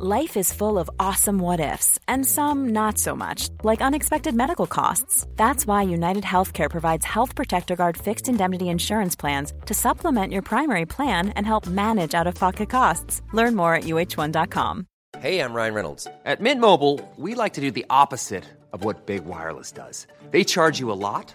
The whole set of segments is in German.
Life is full of awesome what ifs, and some not so much, like unexpected medical costs. That's why United Healthcare provides Health Protector Guard fixed indemnity insurance plans to supplement your primary plan and help manage out of pocket costs. Learn more at uh1.com. Hey, I'm Ryan Reynolds. At Mint Mobile, we like to do the opposite of what Big Wireless does. They charge you a lot,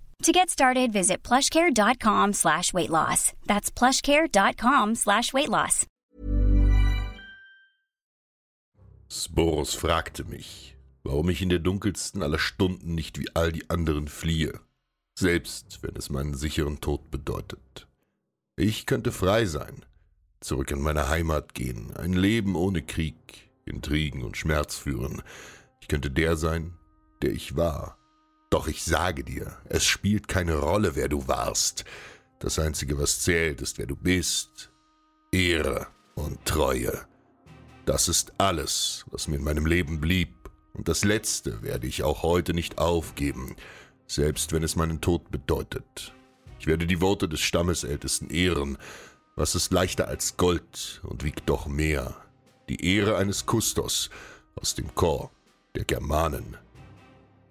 To get started, visit plushcare.com slash weight loss. That's plushcare.com slash weight loss. Sporos fragte mich, warum ich in der dunkelsten aller Stunden nicht wie all die anderen fliehe, selbst wenn es meinen sicheren Tod bedeutet. Ich könnte frei sein, zurück in meine Heimat gehen, ein Leben ohne Krieg, Intrigen und Schmerz führen. Ich könnte der sein, der ich war. Doch ich sage dir, es spielt keine Rolle, wer du warst. Das Einzige, was zählt, ist, wer du bist. Ehre und Treue. Das ist alles, was mir in meinem Leben blieb, und das Letzte werde ich auch heute nicht aufgeben, selbst wenn es meinen Tod bedeutet. Ich werde die Worte des Stammesältesten ehren. Was ist leichter als Gold und wiegt doch mehr? Die Ehre eines Kustos aus dem Chor der Germanen.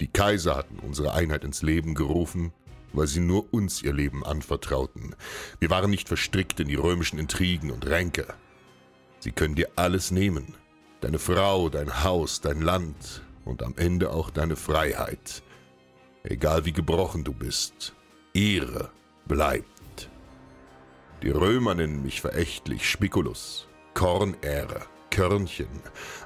Die Kaiser hatten unsere Einheit ins Leben gerufen, weil sie nur uns ihr Leben anvertrauten. Wir waren nicht verstrickt in die römischen Intrigen und Ränke. Sie können dir alles nehmen. Deine Frau, dein Haus, dein Land und am Ende auch deine Freiheit. Egal wie gebrochen du bist, Ehre bleibt. Die Römer nennen mich verächtlich Spiculus, Kornähre, Körnchen,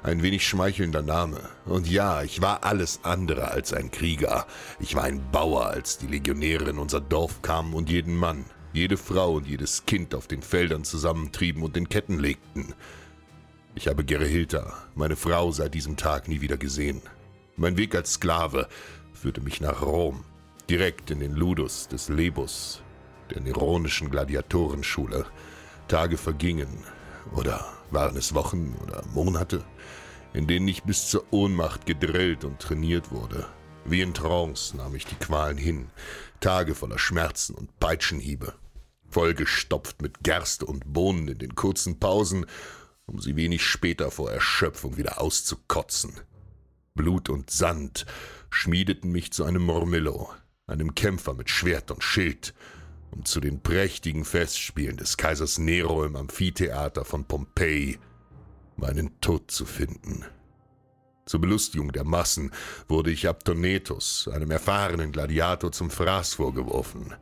ein wenig schmeichelnder Name. Und ja, ich war alles andere als ein Krieger. Ich war ein Bauer, als die Legionäre in unser Dorf kamen und jeden Mann, jede Frau und jedes Kind auf den Feldern zusammentrieben und in Ketten legten. Ich habe Gerhilda, meine Frau, seit diesem Tag nie wieder gesehen. Mein Weg als Sklave führte mich nach Rom, direkt in den Ludus des Lebus, der neronischen Gladiatorenschule. Tage vergingen, oder waren es Wochen oder Monate, in denen ich bis zur Ohnmacht gedrillt und trainiert wurde. Wie in Trance nahm ich die Qualen hin, Tage voller Schmerzen und Peitschenhiebe vollgestopft mit Gerste und Bohnen in den kurzen Pausen, um sie wenig später vor Erschöpfung wieder auszukotzen. Blut und Sand schmiedeten mich zu einem Mormillo, einem Kämpfer mit Schwert und Schild, um zu den prächtigen Festspielen des Kaisers Nero im Amphitheater von Pompeji meinen Tod zu finden. Zur Belustigung der Massen wurde ich Abtonetus, einem erfahrenen Gladiator, zum Fraß vorgeworfen.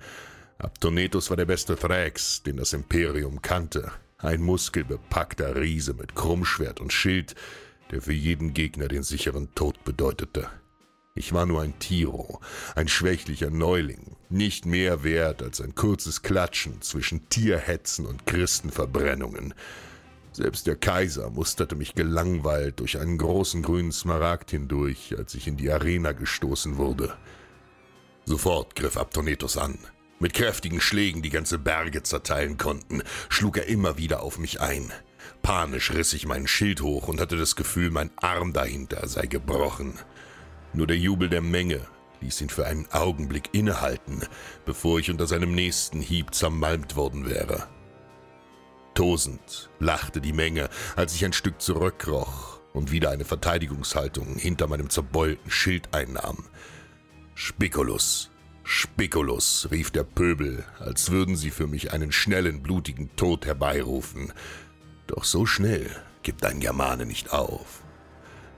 Abtonetus war der beste Thrax, den das Imperium kannte. Ein muskelbepackter Riese mit Krummschwert und Schild, der für jeden Gegner den sicheren Tod bedeutete. Ich war nur ein Tiro, ein schwächlicher Neuling, nicht mehr wert als ein kurzes Klatschen zwischen Tierhetzen und Christenverbrennungen. Selbst der Kaiser musterte mich gelangweilt durch einen großen grünen Smaragd hindurch, als ich in die Arena gestoßen wurde. Sofort griff Abtonetus an. Mit kräftigen Schlägen, die ganze Berge zerteilen konnten, schlug er immer wieder auf mich ein. Panisch riss ich meinen Schild hoch und hatte das Gefühl, mein Arm dahinter sei gebrochen. Nur der Jubel der Menge ließ ihn für einen Augenblick innehalten, bevor ich unter seinem nächsten Hieb zermalmt worden wäre. Tosend lachte die Menge, als ich ein Stück zurückkroch und wieder eine Verteidigungshaltung hinter meinem zerbeulten Schild einnahm. Spiculus, Spiculus, rief der Pöbel, als würden sie für mich einen schnellen, blutigen Tod herbeirufen. Doch so schnell gibt ein Germane nicht auf.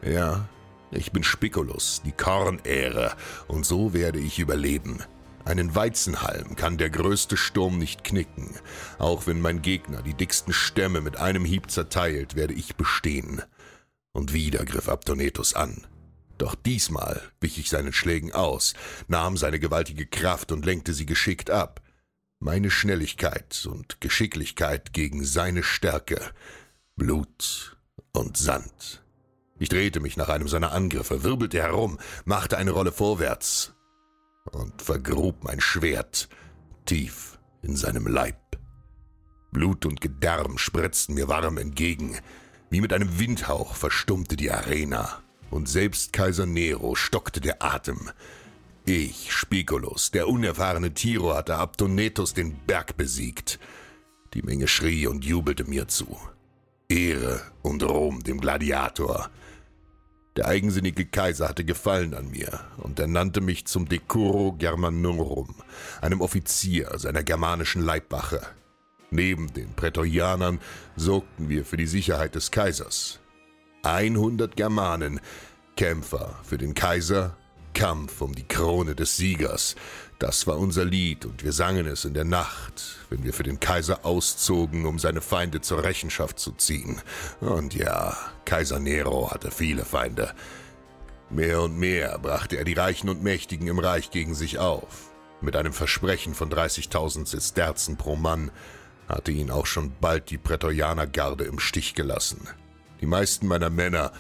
Ja, ich bin Spiculus, die Kornähre, und so werde ich überleben. Einen Weizenhalm kann der größte Sturm nicht knicken. Auch wenn mein Gegner die dicksten Stämme mit einem Hieb zerteilt, werde ich bestehen. Und wieder griff Abdonetus an. Doch diesmal wich ich seinen Schlägen aus, nahm seine gewaltige Kraft und lenkte sie geschickt ab. Meine Schnelligkeit und Geschicklichkeit gegen seine Stärke. Blut und Sand. Ich drehte mich nach einem seiner Angriffe, wirbelte herum, machte eine Rolle vorwärts und vergrub mein Schwert tief in seinem Leib. Blut und Gedärm spritzten mir warm entgegen. Wie mit einem Windhauch verstummte die Arena, und selbst Kaiser Nero stockte der Atem. Ich, Spiculus, der unerfahrene Tiro, hatte Abtonetus den Berg besiegt. Die Menge schrie und jubelte mir zu. Ehre und Ruhm dem Gladiator. Der eigensinnige Kaiser hatte Gefallen an mir und ernannte mich zum Decuro Germanorum, einem Offizier seiner germanischen Leibwache. Neben den Prätorianern sorgten wir für die Sicherheit des Kaisers. 100 Germanen, Kämpfer für den Kaiser, Kampf um die Krone des Siegers, das war unser Lied und wir sangen es in der Nacht, wenn wir für den Kaiser auszogen, um seine Feinde zur Rechenschaft zu ziehen. Und ja, Kaiser Nero hatte viele Feinde. Mehr und mehr brachte er die Reichen und Mächtigen im Reich gegen sich auf. Mit einem Versprechen von 30.000 Sesterzen pro Mann hatte ihn auch schon bald die Prätorianergarde im Stich gelassen. Die meisten meiner Männer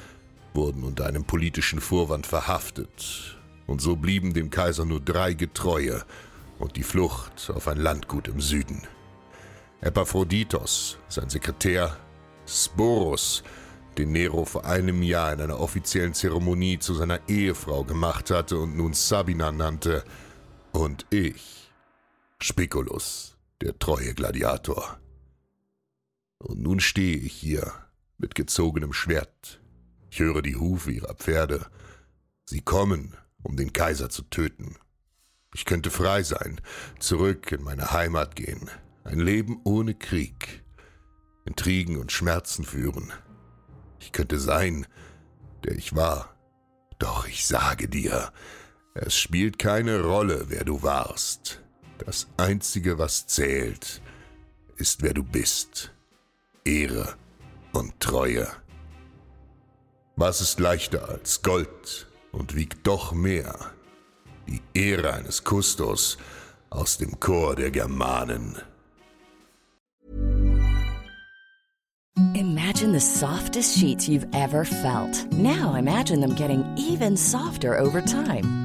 wurden unter einem politischen Vorwand verhaftet und so blieben dem Kaiser nur drei Getreue und die Flucht auf ein Landgut im Süden. Epaphroditos, sein Sekretär, Sporus, den Nero vor einem Jahr in einer offiziellen Zeremonie zu seiner Ehefrau gemacht hatte und nun Sabina nannte, und ich, Spiculus, der treue Gladiator. Und nun stehe ich hier mit gezogenem Schwert. Ich höre die Hufe ihrer Pferde. Sie kommen um den Kaiser zu töten. Ich könnte frei sein, zurück in meine Heimat gehen, ein Leben ohne Krieg, Intrigen und Schmerzen führen. Ich könnte sein, der ich war. Doch ich sage dir, es spielt keine Rolle, wer du warst. Das Einzige, was zählt, ist, wer du bist. Ehre und Treue. Was ist leichter als Gold, und wiegt doch mehr. Die Ehre eines Kustos aus dem Chor der Germanen. Imagine the softest sheets you've ever felt. Now imagine them getting even softer over time.